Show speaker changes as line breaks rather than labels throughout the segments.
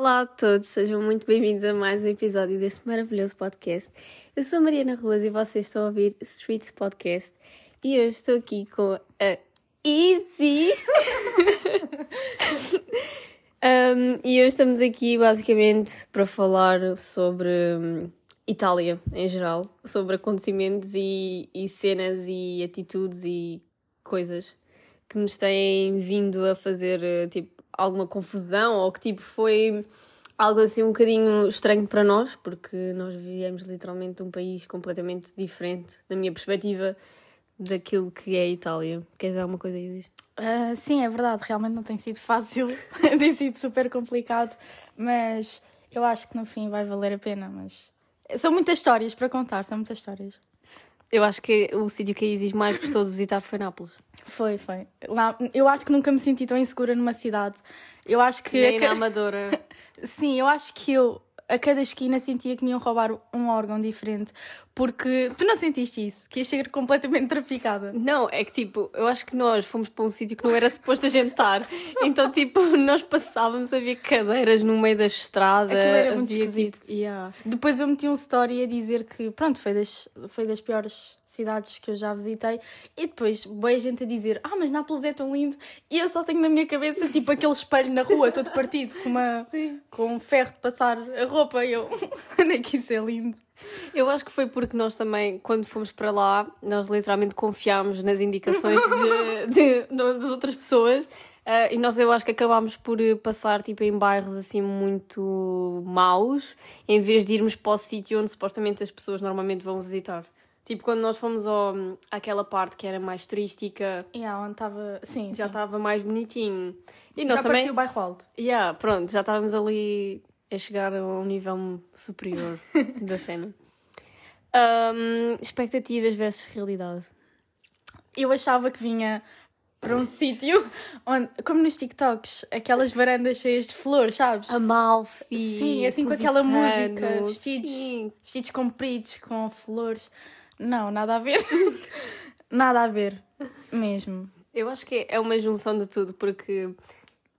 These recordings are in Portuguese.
Olá a todos, sejam muito bem-vindos a mais um episódio deste maravilhoso podcast. Eu sou a Mariana Ruas e vocês estão a ouvir Streets Podcast e hoje estou aqui com a Easy. um, e hoje estamos aqui basicamente para falar sobre hum, Itália em geral, sobre acontecimentos e, e cenas e atitudes e coisas que nos têm vindo a fazer eh, tipo alguma confusão ou que tipo foi algo assim um bocadinho estranho para nós, porque nós viemos literalmente de um país completamente diferente, da minha perspectiva, daquilo que é a Itália. Queres dizer alguma coisa aí?
Uh, sim, é verdade, realmente não tem sido fácil, tem sido super complicado, mas eu acho que no fim vai valer a pena. Mas são muitas histórias para contar, são muitas histórias.
Eu acho que o sítio que a Isis mais gostou de visitar foi Nápoles.
Foi, foi. Lá, eu acho que nunca me senti tão insegura numa cidade. Eu acho que.
Nem na Amadora.
Sim, eu acho que eu a cada esquina sentia que me iam roubar um órgão diferente. Porque tu não sentiste isso? Que ia chegar completamente traficada?
Não, é que tipo, eu acho que nós fomos para um sítio que não era suposto a jantar. então, tipo, nós passávamos a ver cadeiras no meio da estrada.
Aquilo era muito
havia,
esquisito.
tipo, yeah.
Depois eu meti um story a dizer que, pronto, foi das, foi das piores cidades que eu já visitei. E depois, boa gente a dizer, ah, mas Nápoles é tão lindo. E eu só tenho na minha cabeça, tipo, aquele espelho na rua, todo partido, com, uma, com um ferro de passar a roupa. E eu, nem que isso é lindo.
Eu acho que foi porque nós também, quando fomos para lá, nós literalmente confiámos nas indicações de, de, de, das outras pessoas. Uh, e nós eu acho que acabámos por eh, passar tipo em bairros assim muito maus, em vez de irmos para o sítio onde supostamente as pessoas normalmente vão visitar. Tipo, quando nós fomos ao, àquela parte que era mais turística,
Yeah, onde estava. Sim,
já estava mais bonitinho. E nós
Já
também.
o bairro alto.
Yeah, pronto, já estávamos ali a chegar a um nível superior da cena. Um, expectativas versus realidade.
Eu achava que vinha para um sítio onde, como nos TikToks, aquelas varandas cheias de flores, sabes?
Amalfi.
Sim, assim com aquela música, vestidos,
sim.
vestidos compridos com flores. Não, nada a ver. nada a ver. Mesmo.
Eu acho que é uma junção de tudo, porque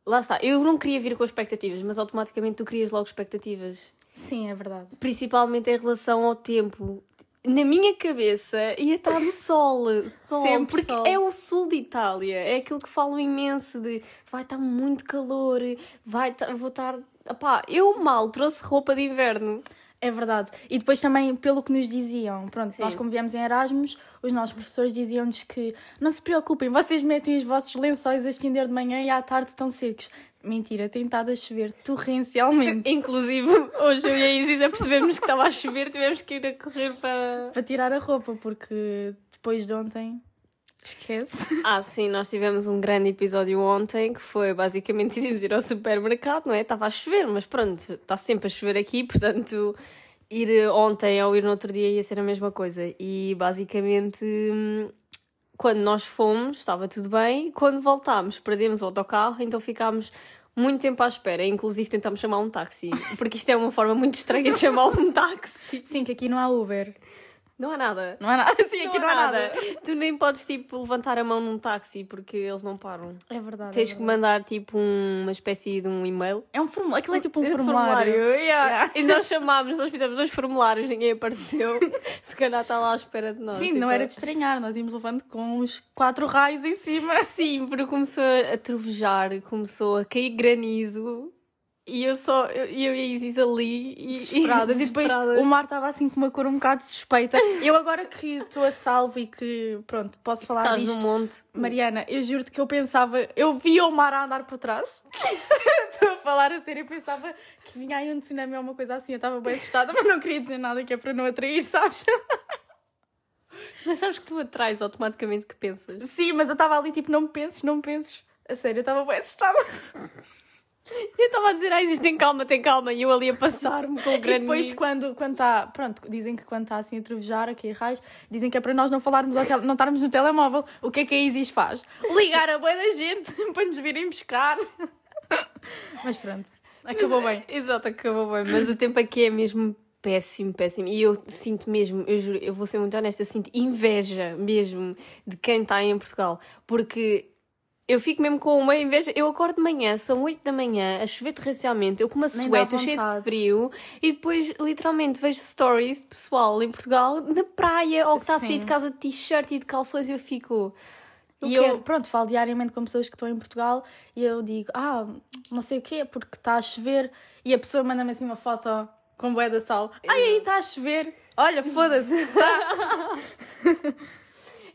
lá está, eu não queria vir com expectativas, mas automaticamente tu crias logo expectativas.
Sim, é verdade.
Principalmente em relação ao tempo. Na minha cabeça ia estar sol, sol,
Sempre
porque
sol.
é o sul de Itália, é aquilo que falam imenso de vai estar muito calor, vai ta- vou estar. Epá, eu mal trouxe roupa de inverno.
É verdade. E depois também, pelo que nos diziam, pronto,
Sim.
nós como viemos em Erasmus, os nossos professores diziam-nos que não se preocupem, vocês metem os vossos lençóis a estender de manhã e à tarde estão secos. Mentira, tem estado a chover torrencialmente.
Inclusive, hoje eu e a Isis a percebermos que estava a chover, tivemos que ir a correr para.
para tirar a roupa, porque depois de ontem, esquece.
Ah, sim, nós tivemos um grande episódio ontem que foi basicamente decidimos ir ao supermercado, não é? Estava a chover, mas pronto, está sempre a chover aqui, portanto, ir ontem ou ir no outro dia ia ser a mesma coisa. E basicamente, hum, quando nós fomos, estava tudo bem, quando voltámos, perdemos o autocarro, então ficámos. Muito tempo à espera, inclusive tentámos chamar um táxi, porque isto é uma forma muito estranha de chamar um táxi.
Sim, que aqui não há Uber.
Não há nada.
Não há nada. Sim, aqui não, há nada.
Tu nem podes, tipo, levantar a mão num táxi porque eles não param.
É verdade.
Tens
é
que
verdade.
mandar, tipo, um- uma espécie de um e-mail.
É um formulário. Aquilo é tipo um formulário.
yeah. E nós chamámos, nós fizemos dois formulários, ninguém apareceu. Se calhar está lá à espera de nós.
Sim,
tipo,
não era de estranhar. Nós íamos levando com os quatro raios em cima.
Sim, porque começou a trovejar, começou a cair granizo. E eu só, eu, eu e a Isis ali e,
Desesperadas. E depois
desesperadas.
o mar estava assim com uma cor um bocado suspeita. Eu agora que estou a salvo e que, pronto, posso falar
Estás
disto.
no monte.
Mariana, eu juro-te que eu pensava, eu via o mar a andar para trás. Estou a falar a sério, eu pensava que vinha aí um tsunami ou uma coisa assim. Eu estava bem assustada, mas não queria dizer nada que é para não atrair, sabes?
Mas sabes que tu atrás automaticamente que pensas.
Sim, mas eu estava ali tipo, não me penses, não me penses. A sério, eu estava bem assustada.
Eu estava a dizer, ah, Isis, tem calma, tem calma. E eu ali a passar-me com o
E
granizo.
depois, quando quando está, pronto, dizem que quando está assim a trovejar, a cair raios, dizem que é para nós não falarmos ao não estarmos no telemóvel. O que é que a Isis faz? Ligar a boa da gente para nos virem buscar. Mas pronto, acabou bem.
Exato, acabou bem. Mas o tempo aqui é mesmo péssimo, péssimo. E eu sinto mesmo, eu juro, eu vou ser muito honesta, eu sinto inveja mesmo de quem está em Portugal. Porque Eu fico mesmo com uma inveja. Eu acordo de manhã, são 8 da manhã, a chover torrencialmente, eu com uma suéter cheia de frio e depois, literalmente, vejo stories de pessoal em Portugal na praia ou que está a sair de casa de t-shirt e de calções e eu fico. Eu
e
quero.
eu, pronto, falo diariamente com pessoas que estão em Portugal e eu digo, ah, não sei o quê, porque está a chover. E a pessoa manda-me assim uma foto com bué da sal. Ai, aí está a chover. Olha, foda-se.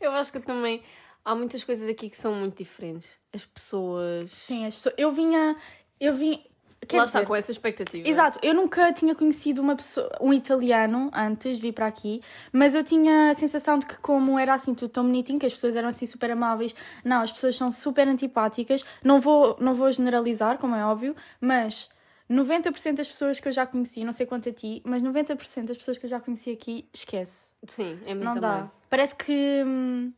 Eu acho que também há muitas coisas aqui que são muito diferentes. As pessoas.
Sim, as pessoas. Eu vinha. Eu vim. Quer
Lá
dizer,
está com essa expectativa.
Exato, eu nunca tinha conhecido uma pessoa, um italiano antes de vir para aqui, mas eu tinha a sensação de que, como era assim tudo tão bonitinho, que as pessoas eram assim super amáveis, não, as pessoas são super antipáticas. Não vou, não vou generalizar, como é óbvio, mas 90% das pessoas que eu já conheci, não sei quanto a ti, mas 90% das pessoas que eu já conheci aqui, esquece.
Sim, é muito
Não
também.
dá. Parece que. hum,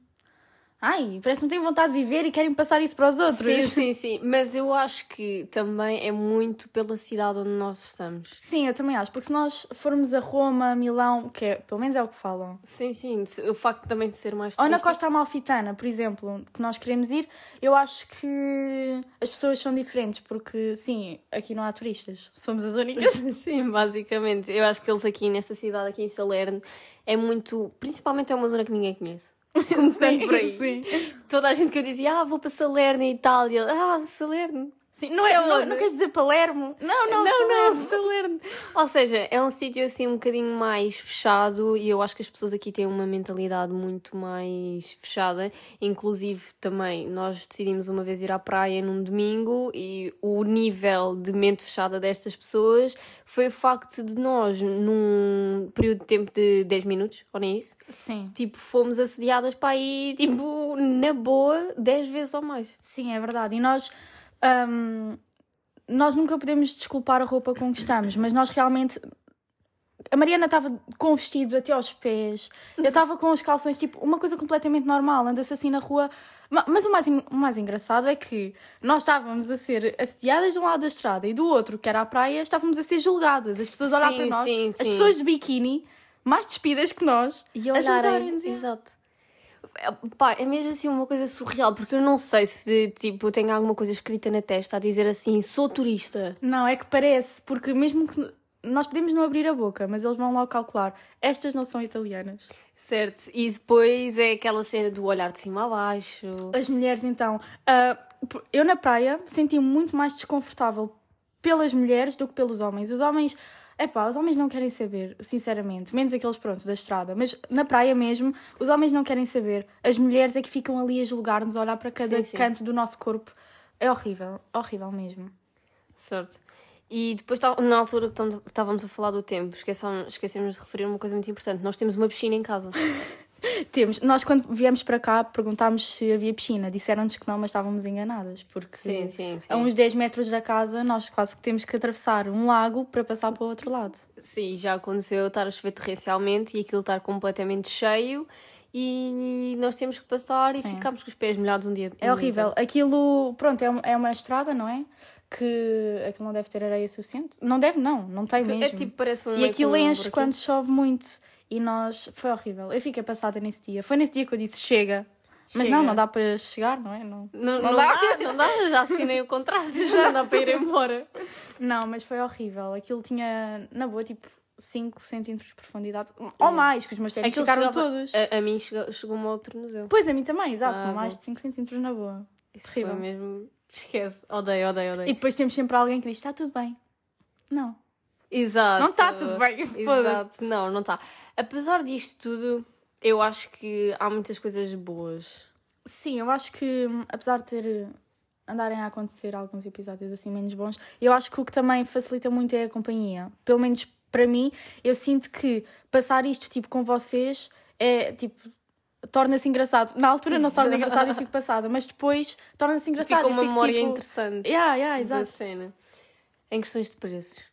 Ai, parece que não têm vontade de viver e querem passar isso para os outros.
Sim, sim, sim. Mas eu acho que também é muito pela cidade onde nós estamos.
Sim, eu também acho, porque se nós formos a Roma, Milão, que é, pelo menos é o que falam,
Sim, sim. O facto também de ser mais
ou na. Costa Amalfitana, por exemplo, que nós queremos ir, eu acho que as pessoas são diferentes, porque sim, aqui não há turistas, somos as únicas.
Sim, basicamente. Eu acho que eles aqui nesta cidade, aqui em Salerno, é muito. Principalmente é uma zona que ninguém conhece. Começando por aí.
Sim.
Toda a gente que eu dizia, ah, vou para Salerno, Itália. Ah, Salerno.
Sim, não, é, não, não queres dizer Palermo? Não, não,
não, não,
Salerno.
Salerno. Ou seja, é um sítio assim um bocadinho mais fechado e eu acho que as pessoas aqui têm uma mentalidade muito mais fechada. Inclusive, também, nós decidimos uma vez ir à praia num domingo e o nível de mente fechada destas pessoas foi o facto de nós, num período de tempo de 10 minutos, ou nem isso,
Sim,
tipo, fomos assediadas para aí, tipo, na boa, 10 vezes ou mais.
sim, é verdade. E nós. Hum, nós nunca podemos desculpar a roupa com que estamos, mas nós realmente. A Mariana estava com o vestido até aos pés, eu estava com os calções, tipo, uma coisa completamente normal, anda-se assim na rua. Ma- Mas o mais, o mais engraçado é que nós estávamos a ser assediadas de um lado da estrada e do outro, que era a praia, estávamos a ser julgadas. As pessoas
Sim,
para nós,
sim,
as
sim.
pessoas de biquíni, mais despidas que nós,
E
a julgarem-nos. é.
Exato. É, Pá, é mesmo assim uma coisa surreal, porque eu não sei se tipo, tem alguma coisa escrita na testa a dizer assim, sou turista.
Não, é que parece, porque mesmo que nós podemos não abrir a boca, mas eles vão logo calcular. Estas não são italianas.
Certo, e depois é aquela cena do olhar de cima a baixo.
As mulheres, então, ah, eu na praia senti-me muito mais desconfortável pelas mulheres do que pelos homens. Os homens, epá, os homens não querem saber, sinceramente, menos aqueles prontos da estrada, mas na praia mesmo, os homens não querem saber. As mulheres é que ficam ali a julgar-nos, a olhar para cada
Sim, sim.
canto do nosso corpo. É horrível, horrível mesmo.
Certo. E depois, na altura que estávamos a falar do tempo, esquecemos, esquecemos de referir uma coisa muito importante. Nós temos uma piscina em casa.
Temos, nós quando viemos para cá perguntámos se havia piscina, disseram-nos que não, mas estávamos enganadas, porque
Sim, sim, sim.
a uns 10 metros da casa nós quase que temos que atravessar um lago para passar para o outro lado.
Sim, já aconteceu estar a chover torrencialmente e aquilo estar completamente cheio e nós temos que passar e
Sim.
ficamos com os pés molhados um dia.
É horrível. Aquilo, pronto, é, um- é uma estrada, não é? Que aquilo não deve ter areia suficiente. Não deve, não, não tem mesmo.
É tipo, parece um.
e aquilo enche quando chove muito. E nós, foi horrível. Eu fiquei passada nesse dia. Foi nesse dia que eu disse chega. Mas
Chega.
não, não dá para chegar, não é? Não.
Não,
Não
não,
dá?
dá. não dá, já assinei o contrato, já não dá para ir embora.
Não, mas foi horrível. Aquilo tinha, na boa, tipo 5 centímetros de profundidade. Ou mais, que os meus ténis ficaram
chegava-
todos.
A, a mim chegou- chegou-me ao tornozelo.
Pois, a mim também, exato.
Ah,
mais
bom.
de 5 centímetros na boa.
Isso
Terrível.
mesmo. Esquece. Odeio, odeio,
E
odeio.
depois temos sempre alguém que diz: está tudo bem. Não.
Exato.
Não está tudo bem.
Exato. Não, não está. Apesar disto tudo, eu acho que há muitas coisas boas.
Sim, eu acho que, hum, apesar de ter andarem a acontecer alguns episódios assim menos bons, eu acho que o que também facilita muito é a companhia. Pelo menos para mim, eu sinto que passar isto tipo com vocês é tipo torna-se engraçado. Na altura não se torna engraçado e fico passada, mas depois torna-se engraçado.
Fica
e
uma
fico,
memória
tipo,
interessante
Yeah, yeah,
da
exato.
cena. Em questões de preços.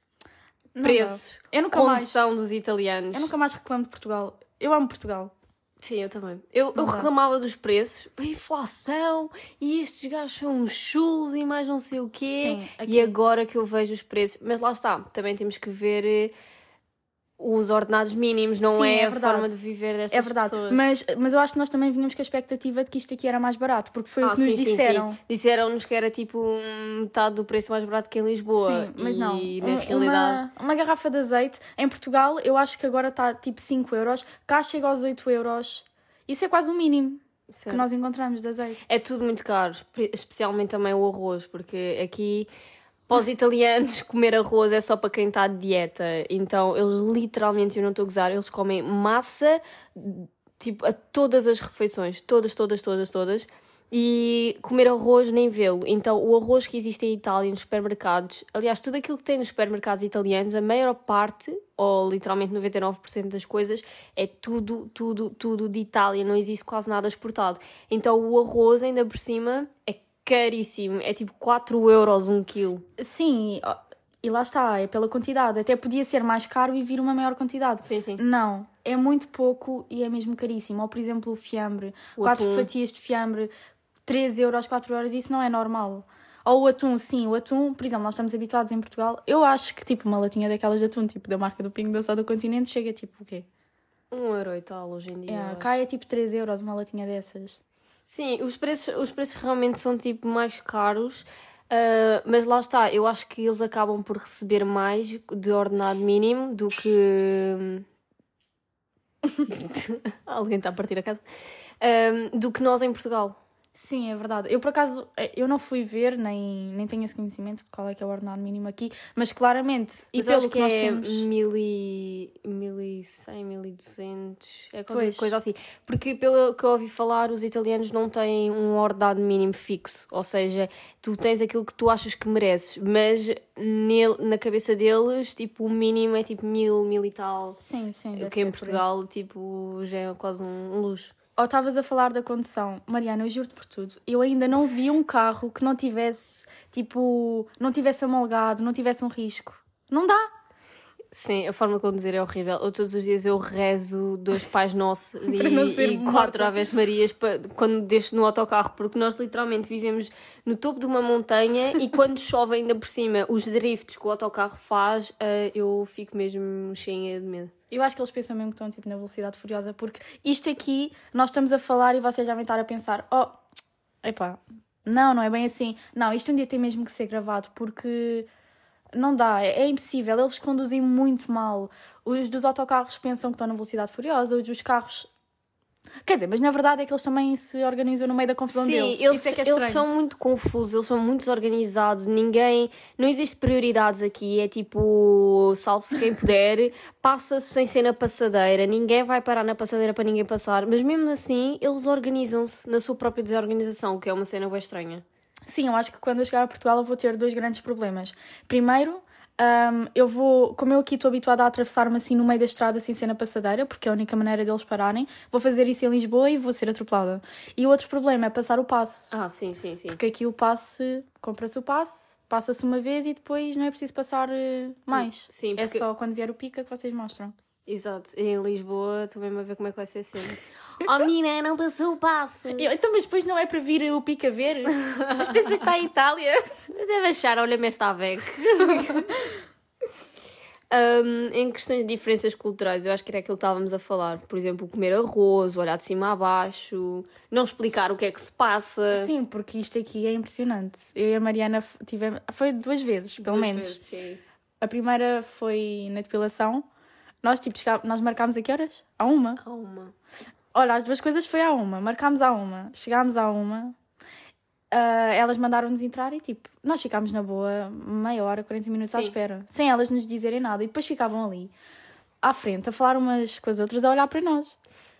Não
Preços.
Eu nunca mais.
Dos italianos.
Eu nunca mais reclamo de Portugal. Eu amo Portugal.
Sim, eu também. Eu, eu reclamava dos preços, a inflação, e estes gajos são uns chulos e mais não sei o quê.
Sim,
E
aqui-
agora que eu vejo os preços, mas lá está, também temos que ver eh, os ordenados mínimos, não
Sim,
é,
é
a forma de viver destas
É verdade,
pessoas.
mas, mas eu acho que nós também vínhamos com a expectativa de que isto aqui era mais barato, porque foi o
Ah,
que nos
sim, sim,
disseram.
sim. Disseram-nos que era tipo metade do preço mais barato que em Lisboa.
Sim, mas
e,
não.
na
Um-
realidade.
Uma, uma garrafa de azeite em Portugal, eu acho que agora está tipo 5 euros, cá chega aos 8 euros. Isso é quase o mínimo
Certo.
que nós encontramos de azeite.
É tudo muito caro, especialmente também o arroz, porque aqui para os italianos comer arroz é só para quem está de dieta. Então eles literalmente, eu não estou a gozar, eles comem massa tipo a todas as refeições, todas, todas, todas, todas. E comer arroz nem vê-lo. Então, o arroz que existe em Itália nos supermercados, aliás, tudo aquilo que tem nos supermercados italianos, a maior parte, ou literalmente 99% das coisas, é tudo, tudo, tudo de Itália. Não existe quase nada exportado. Então, o arroz, ainda por cima, é caríssimo. É tipo 4 euros um quilo.
Sim, e lá está, é pela quantidade. Até podia ser mais caro e vir uma maior quantidade.
Sim, sim.
Não, é muito pouco e é mesmo caríssimo. Ou, por exemplo, o fiambre.
O
quatro
atum.
fatias de fiambre, 3 euros, 4 euros, isso não é normal. Ou o atum, sim, o atum, por exemplo, nós estamos habituados em Portugal. Eu acho que, tipo, uma latinha daquelas de atum, tipo, da marca do Pingo Doce ou do Continente, chega tipo o quê?
Um euro e tal hoje em dia.
É, cá é tipo 3 euros uma latinha dessas.
Sim, os preços, os preços realmente são tipo mais caros, ah, mas lá está, eu acho que eles acabam por receber mais de ordenado mínimo do que. Alguém está a partir a casa. Ah, do que nós em Portugal.
Sim, é verdade. Eu, por acaso, eh, eu não fui ver, nem, nem tenho esse conhecimento de qual é que é o ordenado mínimo aqui, mas claramente, e
Mas
pelo que,
que
nós
é
temos...
mil e, mil e cem, mil e duzentos, é qualquer
Pois.
coisa assim. Porque pelo que eu ouvi falar, os italianos não têm um ordenado mínimo fixo. Ou seja, tu tens aquilo que tu achas que mereces, mas nele, na cabeça deles, tipo, o mínimo é tipo mil, mil e tal.
Sim, sim.
O que em. Portugal, tipo, já é quase um luxo.
Ou estavas a falar da condução. Mariana, eu juro-te por tudo. Eu ainda não vi um carro que não tivesse, tipo, não tivesse amolgado, não tivesse um risco. Não dá.
Sim, a forma como dizer é horrível. Eu todos os dias eu rezo dois Pais Nossos
Para
e, e quatro Aves Marias pa- quando deixo no autocarro, porque nós literalmente vivemos no topo de uma montanha e quando chove ainda por cima os drifts que o autocarro faz, eh, eu fico mesmo cheia de medo.
Eu acho que eles pensam mesmo que estão tipo, na velocidade furiosa, porque isto aqui, nós estamos a falar e vocês já devem estar a pensar: oh, epá, não, não é bem assim. Não, isto um dia tem mesmo que ser gravado, porque não dá, é, é impossível. Eles conduzem muito mal. Os dos autocarros pensam que estão na velocidade furiosa, os dos carros. Quer dizer, mas na verdade é que eles também se organizam no meio da confusão
Sim,
deles.
eles,
Isso é que é
eles são muito confusos, eles são muito desorganizados, ninguém. Não existe prioridades aqui, é tipo, salve-se quem puder, passa-se sem ser na passadeira, ninguém vai parar na passadeira para ninguém passar, mas mesmo assim eles organizam-se na sua própria desorganização, o que é uma cena bem estranha.
Sim, eu acho que quando eu chegar a Portugal eu vou ter dois grandes problemas. Primeiro, hum, eu vou, como eu aqui estou habituada a atravessar-me assim no meio da estrada sem ser na passadeira, porque é a única maneira deles pararem, vou fazer isso em Lisboa e vou ser atropelada. E o outro problema é passar o passe.
Ah, sim, sim, sim.
Porque aqui o passe, compra-se o passe, passa-se uma vez e depois não é preciso passar eh, mais.
Sim,
É
porque-
só quando vier o pica que vocês mostram.
Exato, em Lisboa também a ver como é que vai ser a cena. Oh menina, não passou o passe!
Eu, então, mas depois não é para vir o pica ver? mas pensa que está em Itália.
Mas deve achar, olha-me esta velha. Um, em questões de diferenças culturais, eu acho que era aquilo que estávamos a falar. Por exemplo, comer arroz, olhar de cima a baixo, não explicar o que é que se passa.
Sim, porque isto aqui é impressionante. Eu e a Mariana tivemos. Foi duas vezes, pelo
Duas
menos.
vezes, sim.
A primeira foi na depilação. Nós, tipo, chegá- nós marcámos a que horas? À uma.
Há uma.
Olha, as duas coisas foi à uma. Marcámos à uma. Chegámos à uma. ah, elas mandaram-nos entrar e, tipo, nós ficámos na boa meia hora, 40 minutos à
Sim.
espera. Sem elas nos dizerem nada. E depois ficavam ali, à frente, a falar umas com as outras, a olhar para nós.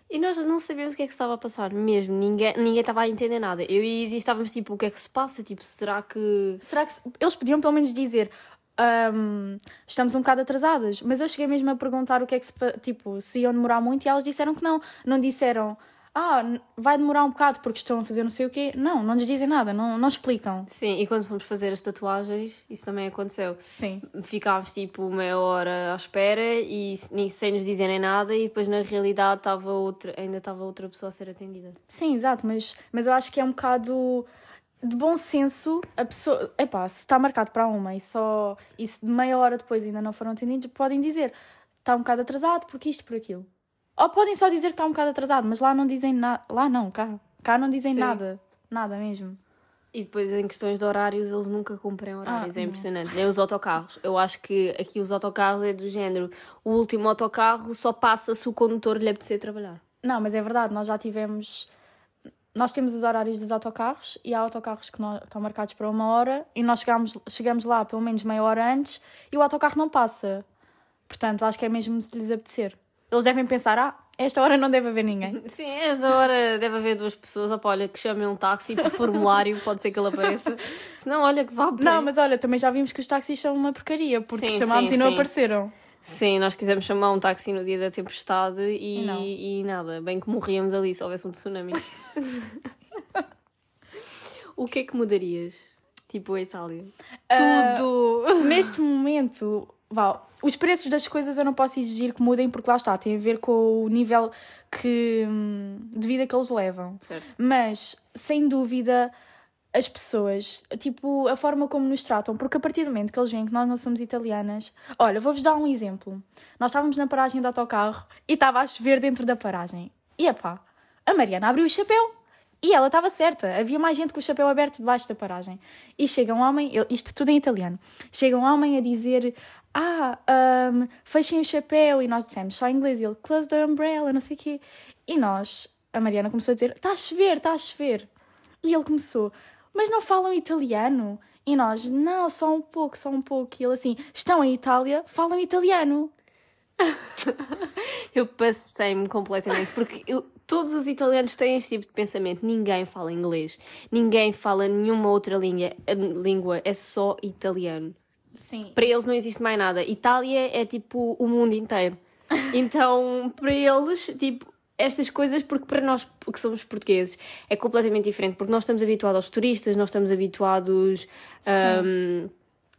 E nós não sabíamos o que é que estava a passar, mesmo. Ninguém, ninguém estava a entender nada. Eu e a Izzy estávamos tipo, o que é que se passa? Tipo, será que.
Será que eles podiam pelo menos dizer "Ahm, estamos um bocado atrasadas? Mas eu cheguei mesmo a perguntar o que é que se tipo, se iam demorar muito e elas disseram que não. Não disseram ah, vai demorar um bocado porque estão a fazer não sei o quê. Não, não nos dizem nada, não, não explicam.
Sim, e quando fomos fazer as tatuagens, isso também aconteceu.
Sim.
Ficámos tipo meia hora à espera e sem nos dizerem nada, e depois na realidade estava outra, ainda estava outra pessoa a ser atendida.
Sim, exato, mas, mas eu acho que é um bocado de bom senso a pessoa. Epá, se está marcado para uma e só. E se de meia hora depois ainda não foram atendidos, podem dizer. está um bocado atrasado, porque isto, por aquilo. Ou podem só dizer que está um bocado atrasado, mas lá não dizem nada. Lá não, cá. Cá não dizem
Sim.
nada. Nada mesmo.
E depois, em questões de horários, eles nunca cumprem horários.
Ah,
é
não.
impressionante. Nem os autocarros. Eu acho que aqui os autocarros é do género. O último autocarro só passa se o condutor lhe apetecer trabalhar.
Não, mas é verdade, nós já tivemos. Nós temos os horários dos autocarros e há autocarros que não- estão marcados para uma hora e nós chegamos, chegamos lá pelo menos meia hora antes e o autocarro não passa. Portanto, acho que é mesmo se lhes apetecer. Eles devem pensar, ah, esta hora não deve haver ninguém.
Sim, a essa hora deve haver duas pessoas. Opa, olha, que chamem um táxi por formulário, pode ser que ele apareça. Se não, olha que vá para
Não, mas olha, também já vimos que os táxis são uma porcaria, porque
Sim,
chamámos
sim,
e não
sim.
apareceram.
Sim, nós quisemos chamar um táxi no dia da tempestade e,
E
e nada, bem que morríamos ali se houvesse um tsunami. o que é que mudarias? Tipo a Itália.
Ah,
Tudo!
Neste momento, vá, os preços das coisas eu não posso exigir que mudem porque lá está, tem a ver com o nível que, hum, de vida que eles levam.
Certo.
Mas, sem dúvida, as pessoas, tipo, a forma como nos tratam, porque a partir do momento que eles veem que nós não somos italianas. Olha, vou-vos dar um exemplo. Nós estávamos na paragem do autocarro e estava a chover dentro da paragem. E epá, a Mariana abriu o chapéu. E ela estava certa, havia mais gente com o chapéu aberto debaixo da paragem. E chega um homem, isto tudo em italiano, chega um homem a dizer: Ah, hum, fechem o chapéu. E nós dissemos só em inglês, ele, close the umbrella, não sei o quê. E nós, a Mariana começou a dizer: Está a chover, está a chover. E ele começou: Mas não falam italiano? E nós: Não, só um pouco, só um pouco. E ele assim: Estão em Itália, falam italiano.
Eu passei-me completamente, porque eu- todos os italianos têm este tipo de pensamento. Ninguém fala inglês, ninguém fala nenhuma outra língua, língua é só italiano.
Sim.
Para eles não existe mais nada. Itália é tipo o mundo inteiro. Então, para eles, tipo, estas coisas, porque para nós que somos portugueses é completamente diferente, porque nós estamos habituados aos turistas, nós estamos habituados. hum,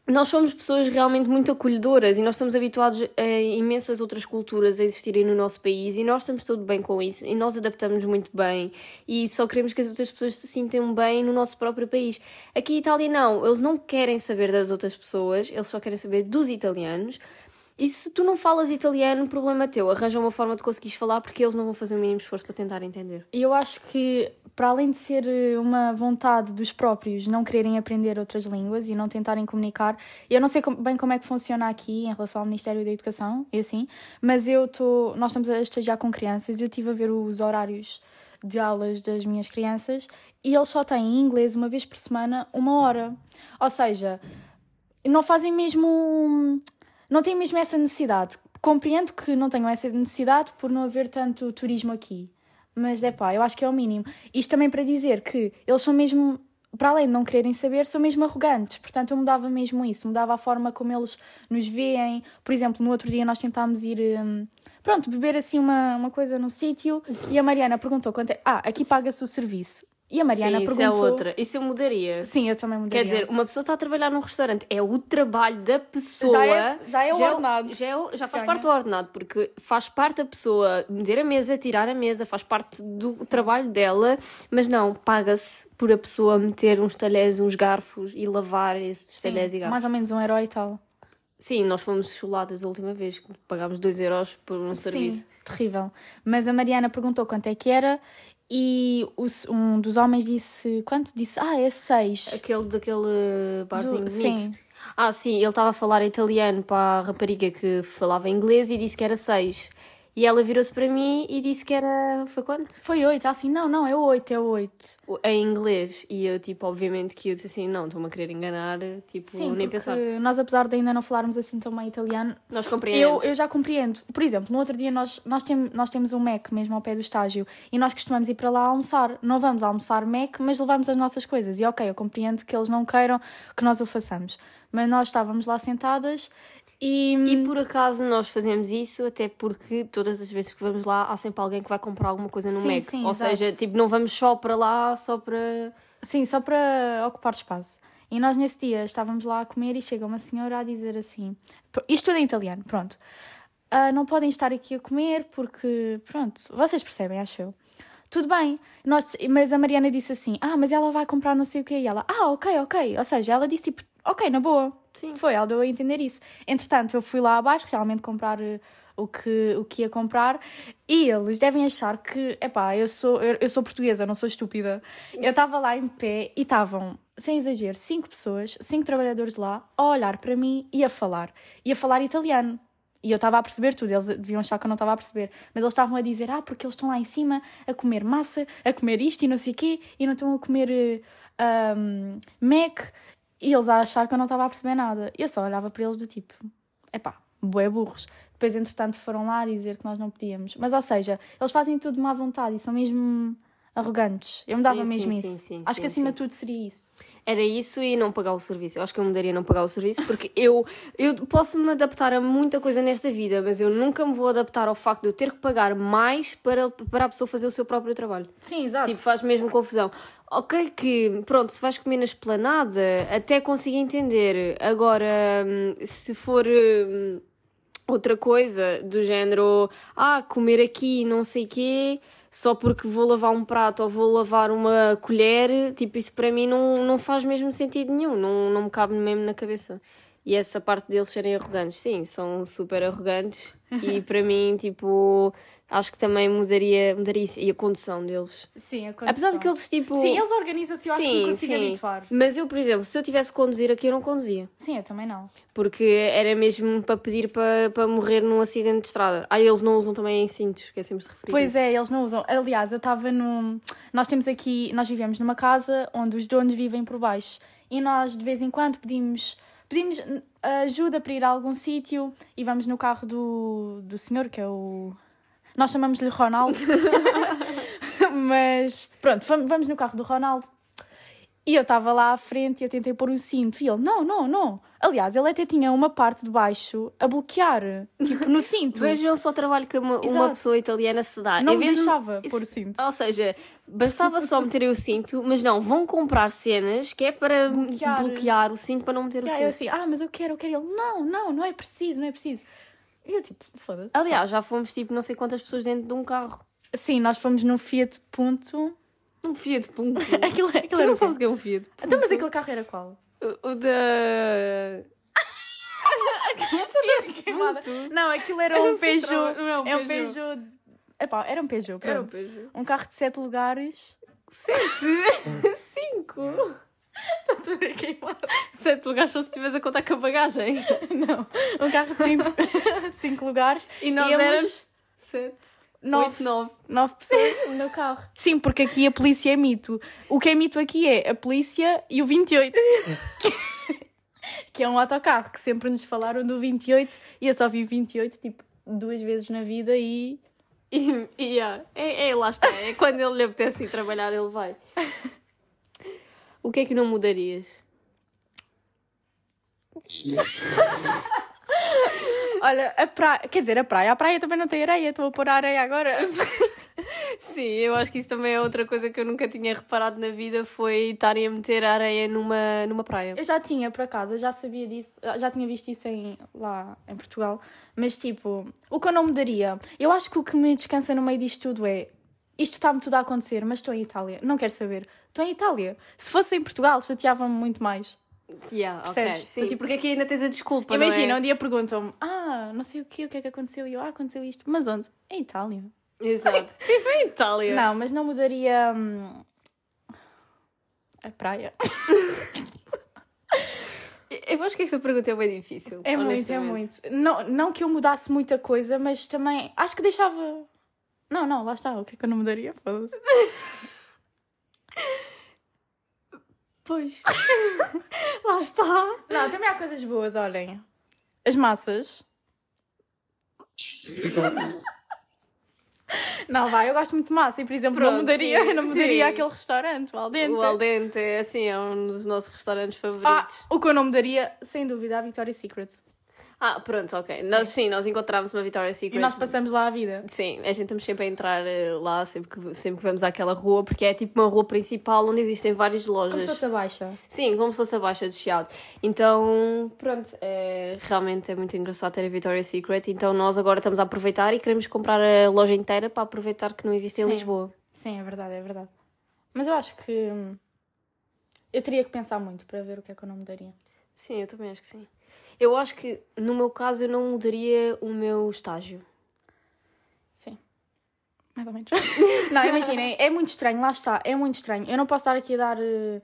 nós somos pessoas realmente muito acolhedoras e nós estamos habituados a imensas outras culturas a existirem no nosso país e nós estamos tudo bem com isso e nós adaptamos muito bem e só queremos que as outras pessoas se sintam bem no nosso próprio país. Aqui em Itália não, eles não querem saber das outras pessoas, eles só querem saber dos italianos. E se tu não falas italiano, problema teu. Arranja uma forma de conseguires falar porque eles não vão fazer o mínimo esforço para tentar entender.
Eu acho que, para além de ser eh, uma vontade dos próprios não quererem aprender outras línguas e não tentarem comunicar, eu não sei bem como é que funciona aqui em relação ao Ministério da Educação e assim, mas eu estou. Nós estamos a estagiar com crianças e eu estive a ver os horários de aulas das minhas crianças e eles só têm em inglês uma vez por semana, uma hora. Ou seja, não fazem mesmo. Não têm mesmo essa necessidade. Compreendo que não tenham essa necessidade por não haver tanto turismo aqui. Mas é pá, eu acho que é o mínimo. Isto também para dizer que eles são mesmo, para além de não quererem saber, são mesmo arrogantes. Portanto, eu mudava mesmo isso. Mudava a forma como eles nos veem. Por exemplo, no outro dia nós tentámos ir. hum, Pronto, beber assim uma, uma coisa no sítio e a Mariana perguntou quanto é. Ah, aqui paga-se o serviço. E a Mariana
Sim, isso
perguntou.
é outra. Isso eu mudaria.
Sim, eu também mudaria.
Quer dizer, uma pessoa está a trabalhar num restaurante, é o trabalho da pessoa.
Já é- já é o
o-
ordenado.
Já, é já faz parte do ordenado, porque faz parte da pessoa meter a mesa, tirar a mesa, faz parte do trabalho dela, mas não, paga-se por a pessoa meter uns talheres, uns garfos e lavar esses
Sim,
talheres e garfos.
mais ou menos um herói e tal.
Sim, nós fomos chuladas a última vez, pagámos 2 euros por um serviço.
Sim, terrível. Mas a Mariana perguntou quanto é que era e um dos homens disse quanto? Disse, ah, é seis.
Aquele daquele barzinho
Do-
bonito.
sim.
Ah, sim, ele estava a falar italiano para a rapariga que falava inglês e disse que era seis. E ela virou-se para mim e disse que era. Foi quanto?
Foi oito, assim, não, não, é oito, é oito.
Em inglês. E eu, tipo, obviamente que eu disse assim: não, estou-me a querer enganar, tipo,
Sim,
nem pensar.
nós apesar de ainda não falarmos assim tão bem italiano,
Nós
eu,
compreendemos.
eu já compreendo. Por exemplo, no outro dia nós, nós, tem, nós temos um Mac mesmo ao pé do estágio e nós costumamos ir para lá almoçar. Não vamos almoçar Mac, mas levamos as nossas coisas. E ok, eu compreendo que eles não queiram que nós o façamos. Mas nós estávamos lá sentadas e...
E por acaso nós fazemos isso, até porque todas as vezes que vamos lá há sempre alguém que vai comprar alguma coisa no
Sim,
Mac.
sim,
Ou
exato.
seja, tipo, não vamos só para lá, só para.
Sim, só para ocupar espaço. E nós nesse dia estávamos lá a comer e chega uma senhora a dizer assim: isto tudo em italiano, pronto. "Ah, não podem estar aqui a comer porque, pronto, vocês percebem, acho eu. Tudo bem, nós, mas a Mariana disse assim: Ah, mas ela vai comprar não sei o quê. E ela: Ah, ok, ok. Ou seja, ela disse tipo: Ok, na boa.
Sim.
Foi, ela deu a entender isso. Entretanto, eu fui lá abaixo realmente comprar eh, o que, o que ia comprar. E eles devem achar que, epá, eu sou, eu, sou portuguesa, não sou estúpida. Eu estava lá em pé e estavam, sem exagero, cinco pessoas, cinco trabalhadores lá, a olhar para mim e a falar. E a falar italiano. E eu estava a perceber tudo, eles deviam achar que eu não estava a perceber. Mas eles estavam a dizer, ah, porque eles estão lá em cima a comer massa, a comer isto e não sei o quê, e não estão a comer um, Mac. E eles a achar que eu não estava a perceber nada. Eu só olhava para eles do tipo, epá, bué burros. Depois, entretanto, foram lá dizer que nós não podíamos. Mas, ou seja, eles fazem tudo de má vontade e são mesmo arrogantes. Eu me dava
Sim,
mesmo
sim,
isso.
sim, sim,
Acho que acima de tudo seria isso.
Era isso e não pagar o serviço. Eu acho que eu mudaria não pagar o serviço porque eu, eu posso me adaptar a muita coisa nesta vida, mas eu nunca me vou adaptar ao facto de eu ter que pagar mais para, para a pessoa fazer o seu próprio trabalho.
Sim, exato.
Tipo, faz mesmo confusão. Ok, que pronto, se vais comer na esplanada, até consigo entender. Agora, hum, se for hum, outra coisa do género, ah, comer aqui não sei quê, só porque vou lavar um prato ou vou lavar uma colher, tipo, isso para mim não, não faz mesmo sentido nenhum, não, não me cabe mesmo na cabeça. E essa parte deles serem arrogantes, sim, são super arrogantes e para mim, tipo, acho que também mudaria, mudaria isso. E a condução deles.
Sim, a
Apesar de que eles, tipo.
Sim, eles organizam-se, eu acho que me consigo habituar.
Mas eu, por exemplo, se eu tivesse que conduzir aqui, eu não conduzia.
Sim, eu também não.
Porque era mesmo para pedir para, para morrer num acidente de estrada. Ah, eles não usam também em cintos, que é sempre se referir.
Pois
isso.
é, eles não usam. Aliás, eu estava num. Nós temos aqui. Nós vivemos numa casa onde os donos vivem por baixo. E nós, de vez em quando, pedimos. Pedimos hum, ajuda para ir a algum sítio e vamos no carro do, do senhor, que é o. Nós chamamos-lhe Ronaldo. Mas pronto, vam- vamos no carro do Ronaldo. E eu estava lá à frente e eu tentei pôr o cinto. E ele, não, não, não. Aliás, ele até tinha uma parte de baixo a bloquear, tipo, no cinto.
Vejam só o trabalho que uma, uma pessoa italiana se dá.
Não me
de-
deixava
Isso-
pôr o cinto.
Ou seja, bastava só meterem o cinto, mas não, vão comprar cenas que é para
Bloquear.
bloquear, o cinto para não meter o
aí
cinto.
eu assim, ah, mas eu quero, eu quero. Ele, não, não, não é preciso, não é preciso. E eu tipo, foda-se.
Aliás, já fomos tipo não sei quantas pessoas dentro de um carro.
Sim, nós fomos no Fiat Punto.
Um Fiat Punto.
Aquilo, aquilo
tu não sabes o que é um Fiat Punto?
Então, mas aquele carro era qual?
O, o da...
Queimada. Não, aquilo era
Era
um Peugeot.
não é um
É um
Peugeot.
Epá, era um Peugeot,
Era um
pronto.
Peugeot.
Um carro de sete lugares.
Sete? Cinco? Sete lugares só se estivesse a contar com a bagagem.
Não, um carro de cinco, cinco lugares.
E nós
eles-
éramos sete.
Nove.
Oito, nove.
Nove pessoas no carro. Sim, porque aqui a polícia é mito. O que é mito aqui é a polícia e o 28. que é um autocarro que sempre nos falaram do 28 e eu só vi o 28 tipo duas vezes na vida e.
E, e yeah, é, é, lá está. É quando ele lhe apetece ir trabalhar, ele vai. O que é que não mudarias?
Olha, a praia. Quer dizer, a praia. A praia também não tem areia. Estou a pôr a areia agora.
Sim, eu acho que isso também é outra coisa que eu nunca tinha reparado na vida foi estarem a meter a areia numa, numa praia.
Eu já tinha, por acaso, eu já sabia disso, já tinha visto isso em, lá em Portugal, mas tipo, o que eu não mudaria, eu acho que o que me descansa no meio disto tudo é isto está-me tudo a acontecer, mas estou em Itália, não quero saber, estou em Itália. Se fosse em Portugal, chateava-me muito mais.
Yeah,
Percebes?
ok. Sim,
Então,
porque aqui ainda tens a desculpa,
Imagina,
não
um dia perguntam-me, ah, não sei o quê, o que é que aconteceu, e eu, ah, aconteceu isto, mas onde? Em Itália.
é? Exato. tipo em Itália.
Não, mas não mudaria hum, a praia.
Eu acho que esta pergunta é bem difícil.
É muito, é muito. Não, não que eu mudasse muita coisa, mas também acho que deixava. Não, não, lá está. O que é que eu não mudaria? Foda-se.
Pois. Lá está.
Não, também há coisas boas, olhem. As massas. Não, vai, eu gosto muito de massa e, por exemplo, não
Pronto,
mudaria,
sim,
não mudaria
sim.
aquele restaurante, o Aldente.
O Aldente é assim, é um dos nossos restaurantes favoritos.
Ah, o que eu não mudaria, sem dúvida, a Victoria's Secret.
Ah, pronto, ok. Nós sim, nós encontramos uma Victoria's Secret.
E nós passamos lá a vida.
Sim, a gente estamos sempre a entrar eh, lá sempre que, sempre que vamos àquela rua, porque é tipo uma rua principal onde existem várias
Como
lojas.
se fosse a baixa.
Sim, como se fosse a Baixa de Chiado. Então, pronto, é, realmente é muito engraçado ter a Victoria's Secret. Então, nós agora estamos a aproveitar e queremos comprar a loja inteira para aproveitar que não existe em
Sim.
Lisboa.
Sim, é verdade, é verdade. Mas eu acho que hum, eu teria que pensar muito para ver o que é que eu não mudaria.
Sim, eu também acho que sim. Eu acho que, no meu caso, eu não mudaria o meu estágio.
Sim. Mais ou menos. não, imaginem, é muito estranho, lá está, é muito estranho. Eu não posso estar aqui a dar uh,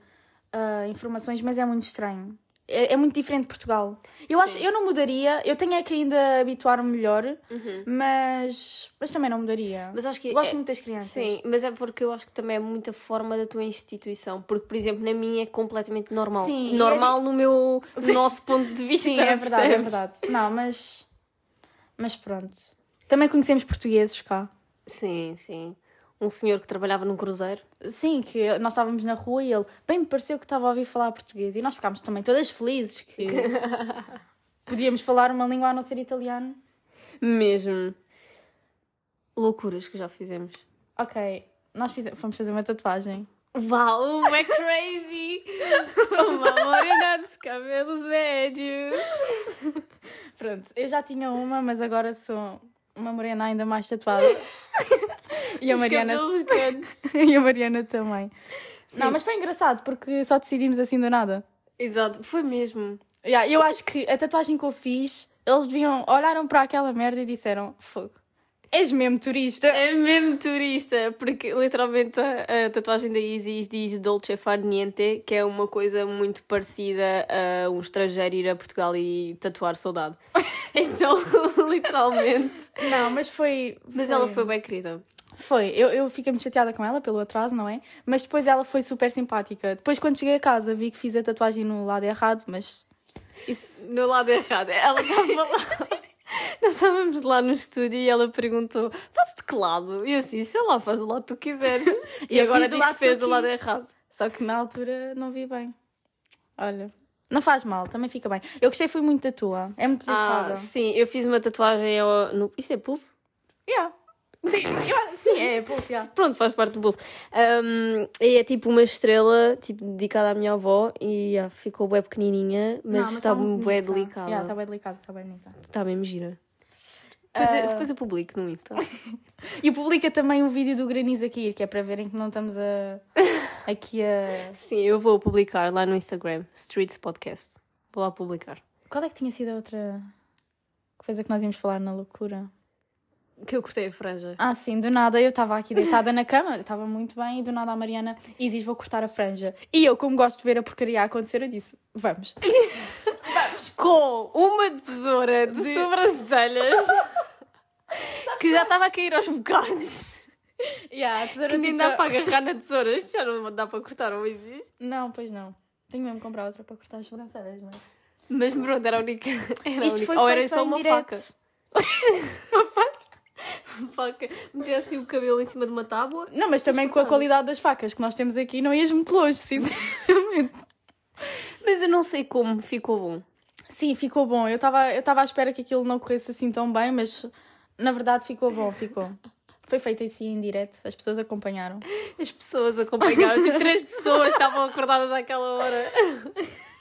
uh, informações, mas é muito estranho. É, é muito diferente de Portugal. Eu
Sim.
acho, eu não mudaria, eu tenho é que ainda habituar-me melhor,
Uhum.
mas, mas também não mudaria.
Mas acho que.
Eu gosto
é-
muito das crianças.
Sim, mas é porque eu acho que também é muita forma da tua instituição. Porque, por exemplo, na minha é completamente normal.
Sim, e
normal no meu no nosso ponto de vista.
Sim, é verdade, é
percebes?
verdade. Não, mas. Mas pronto. Também conhecemos portugueses cá.
Sim, sim. Um senhor que trabalhava num cruzeiro.
Sim, que nós estávamos na rua e ele bem me pareceu que estava a ouvir falar português. E nós ficámos também todas felizes que podíamos falar uma língua a não ser italiano.
Mesmo. Loucuras que já fizemos.
Ok, nós fizemos, fomos fazer uma tatuagem.
Uau, é crazy! Uma morena dos cabelos médios.
Pronto, eu já tinha uma, mas agora sou uma morena ainda mais tatuada. e, a
Os
Mariana, e a Mariana também. Não, mas foi engraçado porque só decidimos assim do nada.
Exato, foi mesmo.
Yeah, eu acho que a tatuagem que eu fiz, eles deviam, olharam para aquela merda e disseram: Fogo, és mesmo turista.
É mesmo turista, porque literalmente a, a tatuagem da Isis diz Dolce Far Niente, que é uma coisa muito parecida a um estrangeiro ir a Portugal e tatuar saudade. Então, literalmente.
Não, mas foi.
Mas ela foi bem querida.
Foi, eu, eu fiquei muito chateada com ela pelo atraso, não é? Mas depois ela foi super simpática. Depois, quando cheguei a casa, vi que fiz a tatuagem no lado errado, mas. Isso.
No lado errado. Ela estava lá. Nós estávamos lá no estúdio e ela perguntou: Faço de que lado? E eu assim, sei lá, faz do lado que tu quiseres. E
Eu
agora diz que fez do lado errado.
Só que na altura não vi bem. Olha. Não faz mal, também fica bem. Eu gostei foi muito da tua. É muito
Ah,
delicada.
sim, eu fiz uma tatuagem ao, no. Isto é pulso?
Yeah. Sim, é, pulso, yeah.
Pronto, faz parte do bolso. Um, e é tipo uma estrela tipo, dedicada à minha avó e ah, ficou bem pequenininha, mas está
tá muito
bem
bonita.
delicada.
Yeah, Está bem delicada, está bem bonita.
Está mesmo gira. Depois, eu,
Ah.
depois eu publico no Insta.
E publica também o vídeo do granizo aqui, que é para verem que não estamos a... aqui a.
Sim, eu vou publicar lá no Instagram, Streets Podcast. Vou lá publicar.
Qual é que tinha sido a outra coisa que nós íamos falar na loucura?
Que eu cortei a franja.
Ah, sim, do nada eu estava aqui deitada na cama, estava muito bem, e do nada a Mariana e diz: Vou cortar a franja. E eu, como gosto de ver a porcaria a acontecer, eu disse: Vamos.
Com uma tesoura de,
De-
sobrancelhas que já estava a cair aos bocados.
Yeah, a tesoura
Que nem dá para agarrar na tesoura. Já não dá para cortar, não existe.
Não, pois não. Tenho mesmo que comprar outra para cortar as sobrancelhas, mas.
Mas pronto, era a única. Era a
Isto
única.
foi
Ou era só uma
direto.
faca. faca. Meter assim o cabelo em cima de uma tábua.
Não, mas também com a qualidade das facas que nós temos aqui, não ias muito longe, sinceramente.
Mas eu não sei como ficou bom.
Sim, ficou bom. Eu estava eu estava à espera que aquilo não corresse assim tão bem, mas na verdade ficou bom, ficou. Foi feito assim em direto, as pessoas acompanharam.
As pessoas acompanharam. Tipo, três pessoas estavam acordadas àquela hora.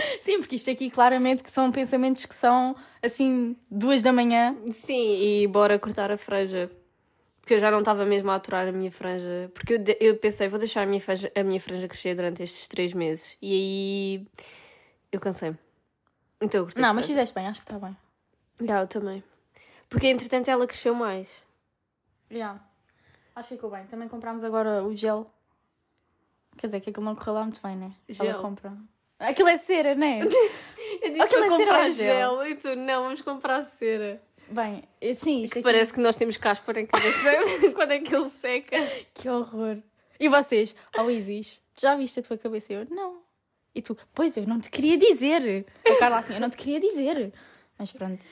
Sim, porque isto aqui claramente que são pensamentos que são assim duas da manhã.
Sim, e bora cortar a franja. Porque eu já não estava mesmo a aturar a minha franja. Porque eu, eu pensei, vou deixar a minha, franja, a minha franja crescer durante estes três meses. E aí eu cansei-me. Então eu cortei
Não, mas fizeste bem, acho que está bem.
Já, eu também. Porque entretanto ela cresceu mais.
Yeah. Acho que ficou bem. Também comprámos agora o gel. Quer dizer que aquilo não correu lá muito bem, né?
Gel.
Ela compra. Aquilo é cera, né?
Eu disse
Aquilo
para
é cera
comprar
ou gel?
gel. E tu, não, vamos comprar cera.
bem, eh, sim, isto aqui...
parece que nós temos caspa em cabeça quando aquilo seca.
Que horror. E vocês? Oh, Isis, já viste a tua cabeça? Eu, não. E tu, pois, eu não te queria dizer. A Carla assim, eu não te queria dizer. Mas pronto.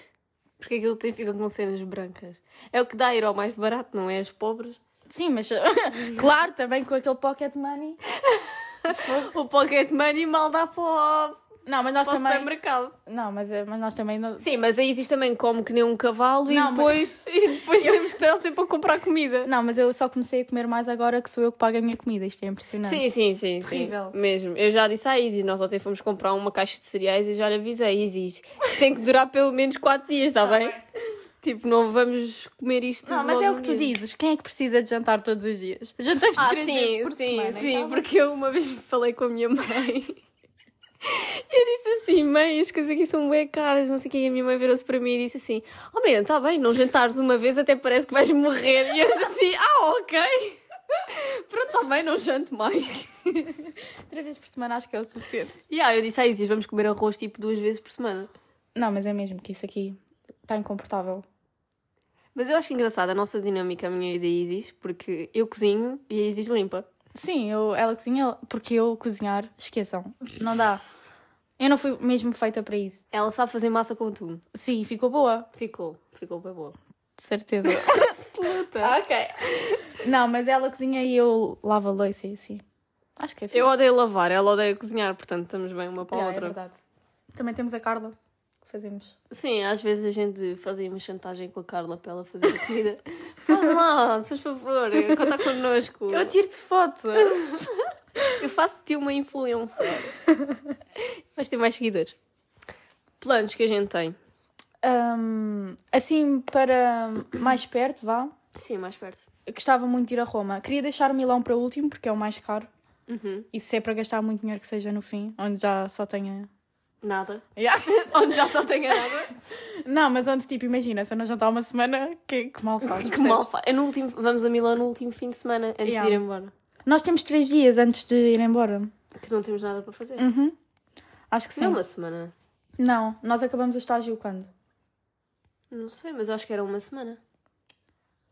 Porque aquilo tem, fica com cenas brancas. É o que dá a ir ao mais barato, não é? As pobres.
Sim, mas claro, também com aquele pocket money.
O pocket money mal dá para o,
Não, mas nós
para o
também.
supermercado.
Não, mas, eh, mas nós também. Não...
Sim, mas aí existe também como que nem um cavalo e
Não,
depois, e depois temos que estar sempre a comprar comida.
não, mas eu só comecei a comer mais agora que sou eu que pago a minha comida. Isto é impressionante.
Sim, sim, sim, sim.
Terrível.
Mesmo. Eu já disse à Isis, nós ontem fomos comprar uma caixa de cereais e já lhe avisei, Isis, isto tem que durar pelo menos 4 dias, está bem? Tipo, não vamos comer isto
Não, mas é o que tu dizes. Quem é que precisa de jantar todos os dias? Jantamos
Ah,
três vezes
sim,
por
sim,
semana.
sim,
então-
porque eu uma vez falei com a minha mãe Eu disse assim, mãe, as coisas aqui são bem caras, não sei o que. E a minha mãe virou-se para mim e disse assim: Oh, Mariana, está bem, não jantares uma vez até parece que vais morrer. E eu disse assim: Ah, ok. Pronto, está bem, não janto mais.
Três vezes por semana acho que é o suficiente.
E yeah, eu disse a Isis: Vamos comer arroz tipo duas vezes por semana.
Não, mas é mesmo que isso aqui está incomportável.
Mas eu acho engraçada a nossa dinâmica, a minha e da Isis, porque eu cozinho e a Isis limpa.
Sim, eu, ela cozinha porque eu cozinhar, esqueçam. Não dá. Eu não fui mesmo feita para isso.
Ela sabe fazer massa com tu.
Sim, ficou boa.
Ficou, ficou bem boa.
De certeza.
Absoluta.
ok. Não, mas ela cozinha e eu lavo a louça e assim. Acho que é fixe.
Eu odeio lavar, ela odeia cozinhar, portanto estamos bem uma para a
Yeah,
outra.
É verdade. Também temos a Carla. Fazemos.
Sim, às vezes a gente fazia uma chantagem com a Carla para ela fazer a comida. Faz lá, se faz favor, conta connosco.
Eu tiro-te fotos.
Eu faço de ti uma influencer. Vais ter mais seguidores. Planos que a gente tem.
Hum, assim, para mais perto, vá.
Sim, mais perto.
Eu gostava muito de ir a Roma. Queria deixar Milão para o último, porque é o mais caro.
Uhum.
E se é para gastar muito dinheiro que seja no fim, onde já só tenha.
Nada.
Yeah.
Onde já só tenho nada.
Não, mas onde tipo, imagina, se eu não jantar uma semana, que, que mal faz.
Que mal faz. É no último, vamos a Milão no último fim de semana, antes
Yeah.
de ir embora.
Nós temos três dias antes de ir embora.
Que não temos nada para fazer.
Uhum. Acho que sim.
Não uma semana.
Não, nós acabamos o estágio quando?
Não sei, mas acho que era uma semana.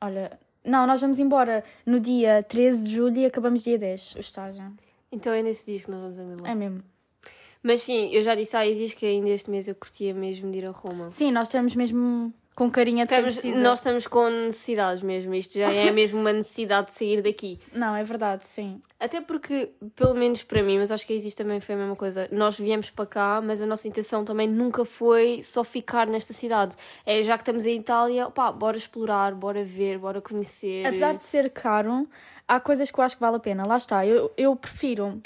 Olha, não, nós vamos embora no dia 13 de julho e acabamos dia 10, o estágio.
Então é nesse dia que nós vamos a Milão.
É mesmo.
Mas sim, eu já disse à Isis que ainda este mês eu curtia mesmo de ir a Roma.
Sim, nós estamos mesmo com carinha de quem
Estamos,
precisa.
nós estamos com necessidades mesmo. Isto já é mesmo uma necessidade de sair daqui.
Não, é verdade, sim.
Até porque, pelo menos para mim, mas acho que a Isis também foi a mesma coisa. Nós viemos para cá, mas a nossa intenção também nunca foi só ficar nesta cidade. É já que estamos em Itália, pá, bora explorar, bora ver, bora conhecer.
Apesar de ser caro, há coisas que eu acho que vale a pena. Lá está, eu, eu prefiro.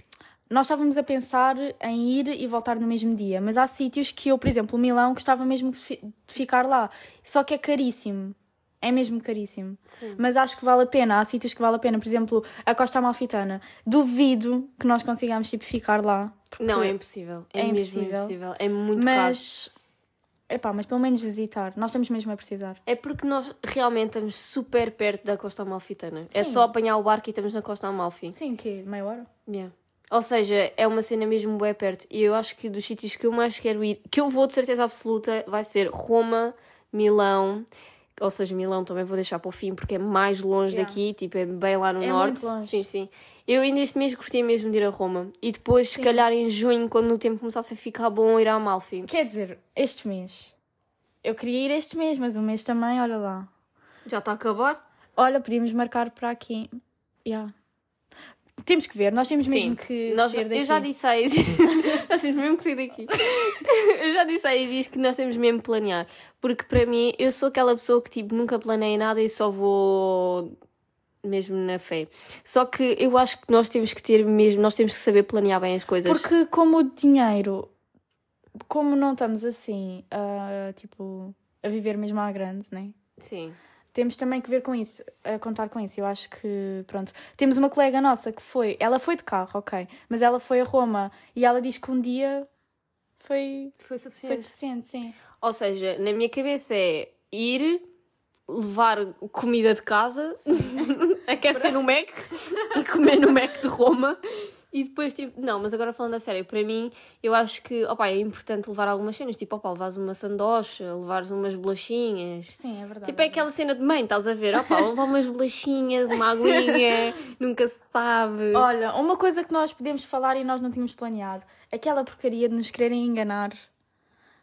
Nós estávamos a pensar em ir e voltar no mesmo dia, mas há sítios que eu, por exemplo, Milão, gostava mesmo de fi- de ficar lá. Só que é caríssimo. É mesmo caríssimo.
Sim.
Mas acho que vale a pena. Há sítios que vale a pena. Por exemplo, a Costa Amalfitana. Duvido que nós consigamos tipo, ficar lá.
Não, é impossível. É,
É impossível.
impossível. É muito caro.
Mas. Epá, mas pelo menos visitar. Nós estamos mesmo a precisar.
É porque nós realmente estamos super perto da Costa Amalfitana. É
Sim.
só apanhar o barco e estamos na Costa Amalfi.
Sim, que meia hora.
Yeah. Ou seja, é uma cena mesmo bem perto. E eu acho que dos sítios que eu mais quero ir, que eu vou de certeza absoluta, vai ser Roma, Milão. Ou seja, Milão também vou deixar para o fim porque é mais longe
Yeah.
daqui, tipo, é bem lá no
É
norte.
muito longe.
Sim, sim. Eu ainda este mês curtia mesmo de ir a Roma. E depois, se
Sim.
calhar em junho, quando o tempo começasse a ficar bom, ir a Amalfi.
Quer dizer, este mês. Eu queria ir este mês, mas o mês também, olha lá.
Já está a acabar?
Olha, podíamos marcar para aqui. Yeah. Temos que ver, nós temos mesmo que
Nós-
ser daqui.
eu já disse a Isis. nós temos mesmo que sair daqui. eu já disse a Isis que nós temos mesmo que planear. Porque para mim, eu sou aquela pessoa que tipo, nunca planeia nada e só vou mesmo na fé. Só que eu acho que nós temos que ter mesmo, nós temos que saber planear bem as coisas.
Porque como o dinheiro, como não estamos assim, a, tipo, a viver mesmo à grande, né?
Sim.
Temos também que ver com isso, a contar com isso. Eu acho que, pronto. Temos uma colega nossa que foi, ela foi de carro, ok, mas ela foi a Roma e ela diz que um dia foi,
Foi
foi
suficiente.
suficiente, sim.
Ou seja, na minha cabeça é ir, levar comida de casa, aquecer no Mac e comer no Mac de Roma. E depois, tipo, não, mas agora falando a sério, para mim, eu acho que, opa, é importante levar algumas cenas, tipo, opa, levares uma sandocha, levares umas bolachinhas.
Sim, é verdade.
Tipo, é aquela cena de mãe, estás a ver? Opa, levar umas bolachinhas, uma aguinha, nunca se sabe.
Olha, uma coisa que nós podemos falar e nós não tínhamos planeado, aquela porcaria de nos quererem enganar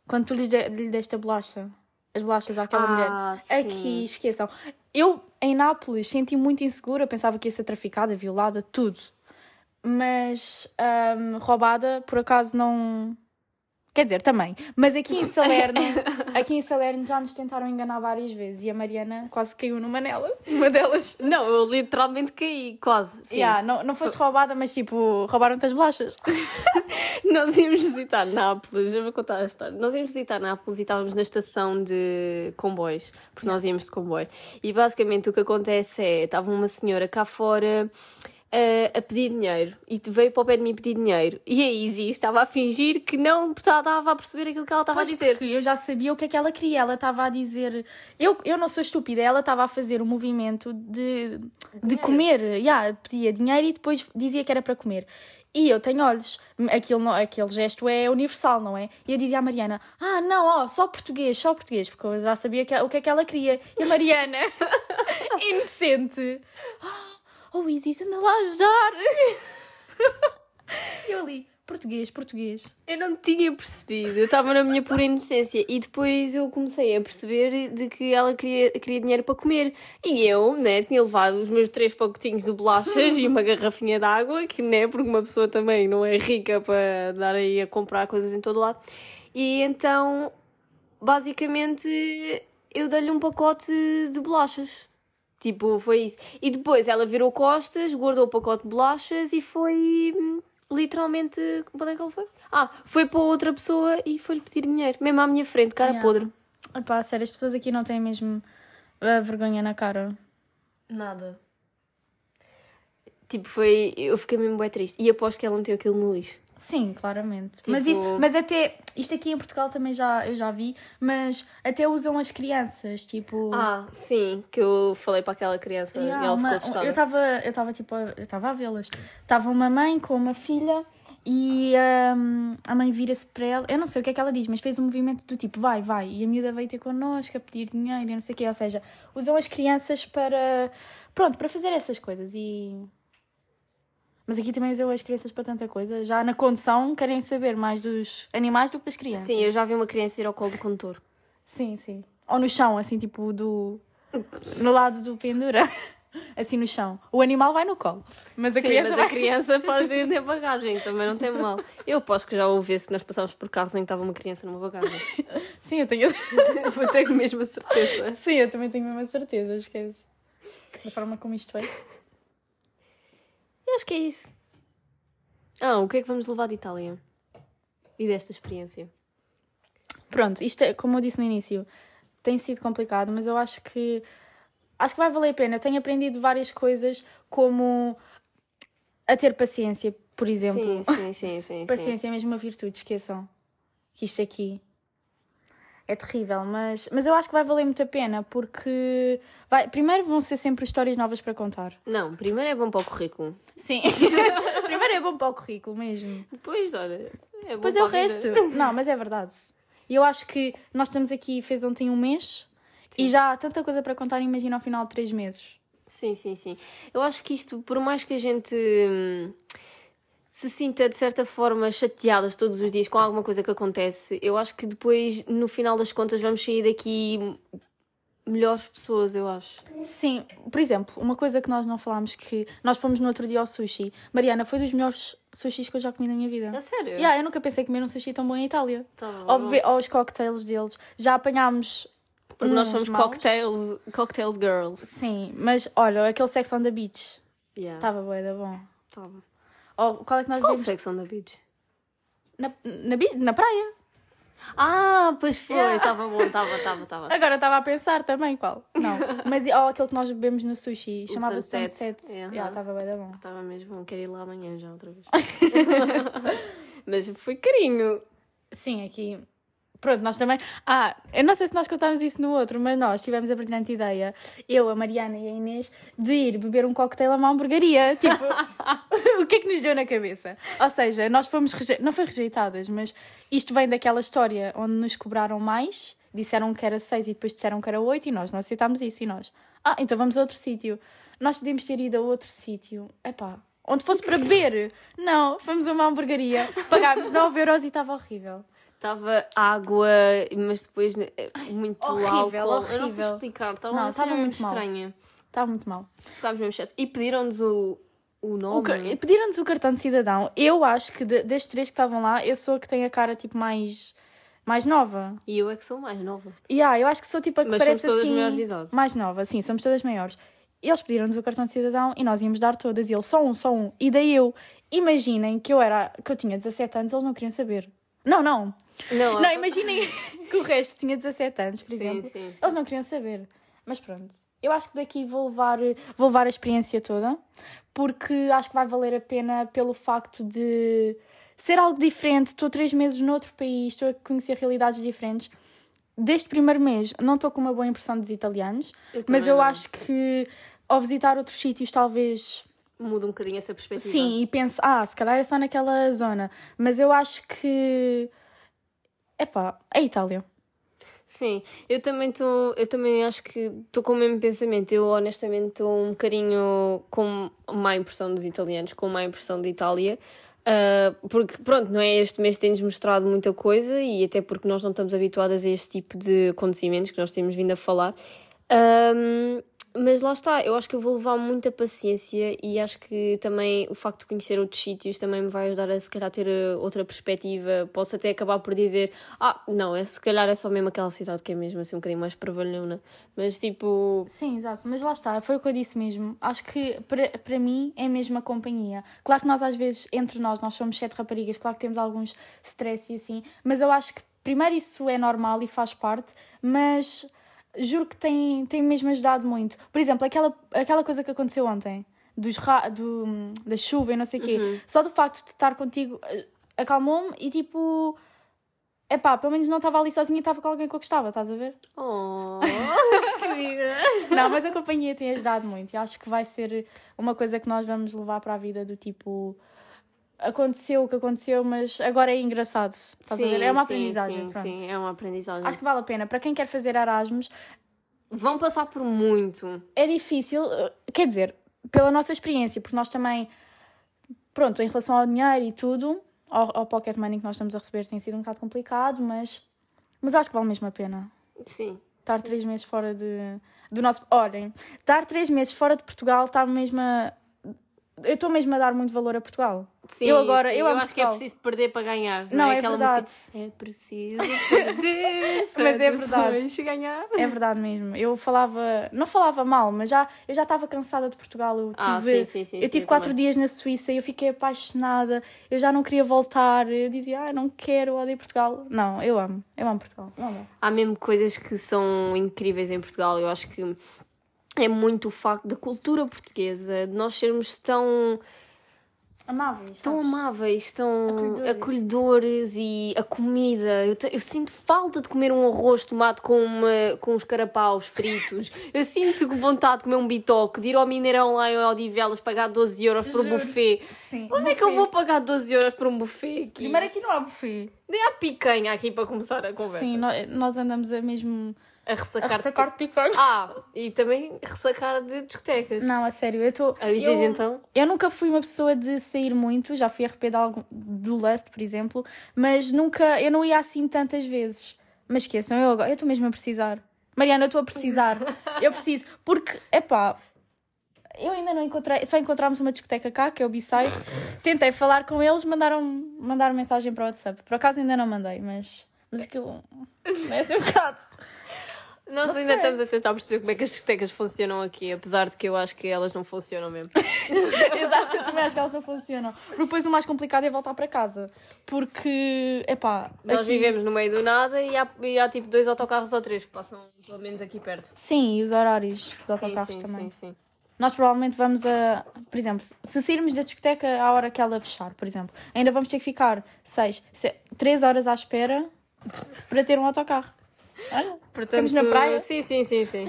quando tu lhes de, lhe deste a bolacha, as bolachas àquela
Ah,
mulher.
sim.
Aqui, esqueçam. Eu, em Nápoles, senti muito insegura, pensava que ia ser traficada, violada, tudo. Mas hum, roubada, por acaso, não. Quer dizer, também. Mas aqui em Salerno, aqui em Salerno já nos tentaram enganar várias vezes e a Mariana quase caiu numa nela, uma delas.
Não, eu literalmente caí, quase. Sim.
Yeah, não, não foste roubada, mas tipo, roubaram-te as bolachas.
Nós íamos visitar Nápoles, eu vou contar a história. Nós íamos visitar Nápoles e estávamos na estação de comboios, porque nós íamos de comboio. E basicamente o que acontece é: estava uma senhora cá fora a, a pedir dinheiro e veio para o pé de mim pedir dinheiro. E a Izzy estava a fingir que não estava a perceber aquilo que ela estava a dizer.
Porque eu já sabia o que é que ela queria. Ela estava a dizer. Eu, eu não sou estúpida, ela estava a fazer o movimento de, de comer. Yeah, pedia dinheiro e depois dizia que era para comer. E eu tenho olhos, aquele, aquele gesto é universal, não é? E eu dizia à Mariana: Ah, não, ó, só português, só português, porque eu já sabia que, o que é que ela queria. E a Mariana, inocente, oh, Isis, anda lá a ajudar. eu ali, português, português.
Eu não tinha percebido, eu estava na minha pura inocência e depois eu comecei a perceber de que ela queria, queria dinheiro para comer. E eu, né, tinha levado os meus três pacotinhos de bolachas e uma garrafinha de água, que, né, porque uma pessoa também não é rica para dar aí a comprar coisas em todo lado. E então, basicamente, eu dei-lhe um pacote de bolachas. Tipo, foi isso. E depois ela virou costas, guardou o pacote de bolachas e foi hum, literalmente. Onde é que ela foi? Ah, foi para outra pessoa e foi-lhe pedir dinheiro, mesmo à minha frente, cara
Yeah.
podre.
Epá, sério, as pessoas aqui não têm mesmo a vergonha na cara.
Nada. Tipo, foi. Eu fiquei mesmo bem triste. E aposto que ela meteu aquilo no lixo.
Sim, claramente.
Tipo-
Mas, isso, mas até, isto aqui em Portugal também já, eu já vi, mas até usam as crianças, tipo...
Ah, sim, que eu falei para aquela criança
Yeah,
e ela
uma-
ficou assustada.
eu estava eu estava tipo eu estava a vê-las estava uma mãe com uma filha e hum, a mãe vira-se para ela eu não sei o que é que ela diz mas fez um movimento do tipo vai vai e a miúda veio ter connosco a pedir dinheiro e não sei o quê ou seja usam as crianças para pronto para fazer essas coisas e mas aqui também usam as crianças para tanta coisa já na condução querem saber mais dos animais do que das crianças
Sim, eu já vi uma criança ir ao colo do condutor.
sim sim ou no chão assim tipo do no lado do pendura assim no chão o animal vai no colo mas a
Sim,
criança
mas
vai
a criança pode ir na bagagem, também não tem mal. Eu aposto que já ouvi se nós passámos por carros em que estava uma criança numa bagagem.
Sim, eu tenho.
Vou ter mesmo a certeza.
Sim, eu também tenho a mesma certeza, esquece. Da forma como isto é.
Eu acho que é isso. Ah, o que é que vamos levar de Itália? E desta experiência?
Pronto, isto é, como eu disse no início, tem sido complicado, mas eu acho que acho que vai valer a pena. Eu tenho aprendido várias coisas como a ter paciência, por exemplo.
Sim, sim, sim, sim. sim.
Paciência é mesmo uma virtude, esqueçam. Que isto aqui é terrível, mas, mas eu acho que vai valer muito a pena, porque vai, primeiro vão ser sempre histórias novas para contar.
Não, primeiro é bom para o currículo.
Sim. primeiro é bom para o currículo mesmo.
Depois, olha, é bom
Pois é o resto. Não, mas é verdade. E eu acho que nós estamos aqui, fez ontem um mês, e já há tanta coisa para contar, imagina ao final de três meses.
Sim, sim, sim. Eu acho que isto, por mais que a gente hum, se sinta de certa forma chateadas todos os dias com alguma coisa que acontece, eu acho que depois, no final das contas, vamos sair daqui melhores pessoas, eu acho.
Sim, por exemplo, uma coisa que nós não falámos que nós fomos no outro dia ao sushi. Mariana, foi dos melhores sushis que eu já comi na minha vida.
A sério?
Yeah, eu nunca pensei comer um sushi tão bom em Itália.
Tá bom.
Ou os cocktails deles. Já apanhámos.
Porque nós somos
maus.
cocktails, cocktails girls.
Sim, mas olha, aquele Sex on the Beach.
Yeah.
Estava bué da bom.
Tava.
Ou qual é que nós
Qual
vimos?
Sex on the Beach?
Na, na, na praia.
Ah, pois foi.
Yeah.
Estava bom, estava, estava, estava.
Agora estava a pensar também qual. Não, mas ou aquele que nós bebemos no sushi, chamava
Sunset.
Sunset.
Yeah.
Yeah, Estava da bom.
Estava mesmo bom. Quero ir lá amanhã já outra vez. Mas foi carinho.
Sim, aqui. Pronto, nós também. Ah, eu não sei se nós contámos isso no outro, mas nós tivemos a brilhante ideia, eu, a Mariana e a Inês, de ir beber um cocktail a uma hamburgueria. Tipo, o que é que nos deu na cabeça? Ou seja, nós fomos. Reje... Não foi rejeitadas, mas isto vem daquela história onde nos cobraram mais, disseram que era seis e depois disseram que era oito e nós não aceitámos isso. E nós, ah, então vamos a outro sítio. Nós podíamos ter ido a outro sítio. Epá. Onde fosse para beber. Não, fomos a uma hamburgueria, pagámos 9 euros e estava horrível.
Estava água, mas depois eh, muito
Horrível,
álcool. Eu não sei
horrível.
explicar. Estava
Não,
uma
estava
cena
muito
estranha.
Estava muito mal.
Ficámos mesmo chatos. E pediram-nos o, o nome.
O Pediram-nos o cartão de cidadão. Eu acho que de- destes três que estavam lá, eu sou a que tem a cara tipo mais, mais nova.
E eu é que sou mais nova.
E ah, eu acho que sou tipo a que
Mas
parece
somos todas
assim,
maiores de idade.
Mais nova, sim, somos todas maiores. E eles pediram-nos o cartão de cidadão e nós íamos dar todas. E ele, só um, só um. E daí eu, imaginem que eu era, que eu tinha 17 anos, eles não queriam saber. Não, não.
Não,
Não, imaginem que o resto tinha 17 anos, por
Sim,
exemplo.
sim, sim.
Eles não queriam saber. Mas pronto. eu acho que daqui vou levar, vou levar a experiência toda, porque acho que vai valer a pena pelo facto de ser algo diferente. Estou três meses noutro país, estou a conhecer realidades diferentes. Deste primeiro mês não estou com uma boa impressão dos italianos,
Eu
mas eu
não.
acho que ao visitar outros sítios talvez
Muda um bocadinho essa perspectiva.
Sim, e penso, ah, se calhar é só naquela zona. Mas eu acho que. É Itália.
Sim, eu também estou, eu também acho que estou com o mesmo pensamento. Eu honestamente estou um bocadinho com má impressão dos italianos, com má impressão de Itália. Ah, porque, pronto, não é este mês tem-nos mostrado muita coisa e até porque nós não estamos habituadas a este tipo de acontecimentos que nós temos vindo a falar. Ahm, mas lá está, eu acho que eu vou levar muita paciência e acho que também o facto de conhecer outros sítios também me vai ajudar a se calhar ter eh, outra perspectiva. Posso até acabar por dizer, ah, não, é, se calhar é só mesmo aquela cidade que é mesmo assim um bocadinho mais trabalhona. Mas tipo,
Sim, exato. Mas lá está, foi o que eu disse mesmo. Acho que para, para mim é mesmo a companhia. Claro que nós às vezes, entre nós, nós somos sete raparigas, claro que temos alguns stress e assim, mas eu acho que primeiro isso é normal e faz parte, mas juro que tem, tem mesmo ajudado muito. Por exemplo, aquela, aquela coisa que aconteceu ontem, dos ra do, da chuva e não sei o quê, só do facto de estar contigo eh, acalmou-me e tipo. Epá, pelo menos não estava ali sozinha e estava com alguém que eu gostava, estás a ver?
oh, querida.
Não, mas a companhia tem ajudado muito e acho que vai ser uma coisa que nós vamos levar para a vida do tipo. Aconteceu o que aconteceu, mas agora é engraçado. Estás a ver? É uma
sim,
aprendizagem.
Sim,
pronto.
sim, é uma aprendizagem.
Acho que vale a pena. Para quem quer fazer Erasmus,
Vão passar por muito.
é difícil, eh, quer dizer, pela nossa experiência, porque nós também, pronto, em relação ao dinheiro e tudo, ao, ao pocket money que nós estamos a receber tem sido um bocado complicado, mas, mas acho que vale mesmo a pena.
Sim.
Estar três meses fora de, do nosso. Olhem, estar três meses fora de Portugal está mesmo a. Eu estou mesmo a dar muito valor a Portugal.
Sim,
Eu agora-
sim,
eu amo
acho que é
Portugal.
preciso perder para ganhar.
Não, é
aquela
verdade.
música é preciso perder para
Mas é verdade.
ganhar.
É verdade mesmo. Eu falava. Não falava mal, mas já, eu já estava cansada de Portugal. Eu
Ah,
tive,
sim, sim, sim,
eu tive quatro
também.
dias na Suíça e eu fiquei apaixonada. Eu já não queria voltar. Eu dizia, ah, não quero, eu odeio Portugal. Não, eu amo. Eu amo Portugal. Eu amo.
Há mesmo coisas que são incríveis em Portugal. Eu acho que é muito o facto da cultura portuguesa, de nós sermos tão
Amáveis.
tão
sabes?
amáveis, tão
Acolhedores.
acolhedores e a comida. Eu, te- eu sinto falta de comer um arroz de tomate com, uma, com uns carapaus fritos. Eu sinto vontade de comer um bitoque, de ir ao Mineirão lá em Odivelas pagar 12 euros por um buffet.
Sim.
Onde é que eu vou pagar 12 euros por um buffet aqui?
Primeiro aqui não há buffet.
Nem há picanha aqui para começar a conversa.
Sim, nós andamos a mesmo.
A
A
ressacar,
ressacar de picanha.
Ah, e também ressacar de discotecas.
Não, a sério, eu estou.
Avisas
eu,
então?
Eu nunca fui uma pessoa de sair muito, já fui RP de algum, do Lust, por exemplo, mas nunca, eu não ia assim tantas vezes. Mas esqueçam, eu agora, eu estou mesmo a precisar. Mariana, eu estou a precisar. eu preciso, porque, epá, eu ainda não encontrei, só encontramos uma discoteca cá, que é o B-Side. Tentei falar com eles, mandaram, mandaram mensagem para o WhatsApp. Por acaso ainda não mandei, mas, mas aquilo não é assim um bocado.
Nós
Não
ainda
sei.
estamos a tentar perceber como é que as discotecas funcionam aqui, apesar de que eu acho que elas não funcionam mesmo.
Exato, eu também acho que elas não funcionam. Porque depois o mais complicado é voltar para casa. Porque, epá,
Nós
aqui-
vivemos no meio do nada e há, e há tipo dois autocarros ou três que passam pelo menos aqui perto.
Sim, e os horários dos
Sim,
autocarros
sim,
também.
sim, sim.
Nós provavelmente vamos a. Por exemplo, se sairmos da discoteca à hora que ela fechar, por exemplo, ainda vamos ter que ficar seis, se, três horas à espera para ter um autocarro. Olha,
Portanto,
Estamos na praia?
Sim, sim, sim, sim.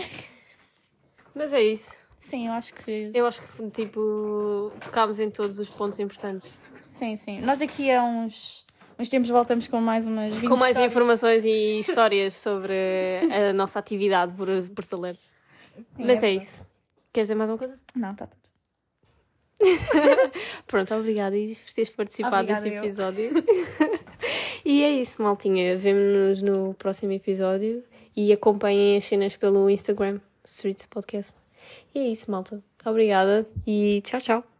Mas é isso.
sim, eu acho que.
Eu acho que tipo tocámos em todos os pontos importantes.
Sim, sim. Nós daqui a uns, uns tempos voltamos com mais umas 20
Com mais
histórias.
informações e histórias sobre a nossa atividade por, por.
Sim,
Mas é
verdade.
isso. Queres dizer mais uma coisa?
Não, está tudo.
Pronto, obrigada Isis por teres participado
Obrigada,
deste episódio. e é isso, maltinha. Vemo-nos no próximo episódio e acompanhem as cenas pelo Instagram, Streets Podcast. E é isso, malta. Obrigada e tchau, tchau.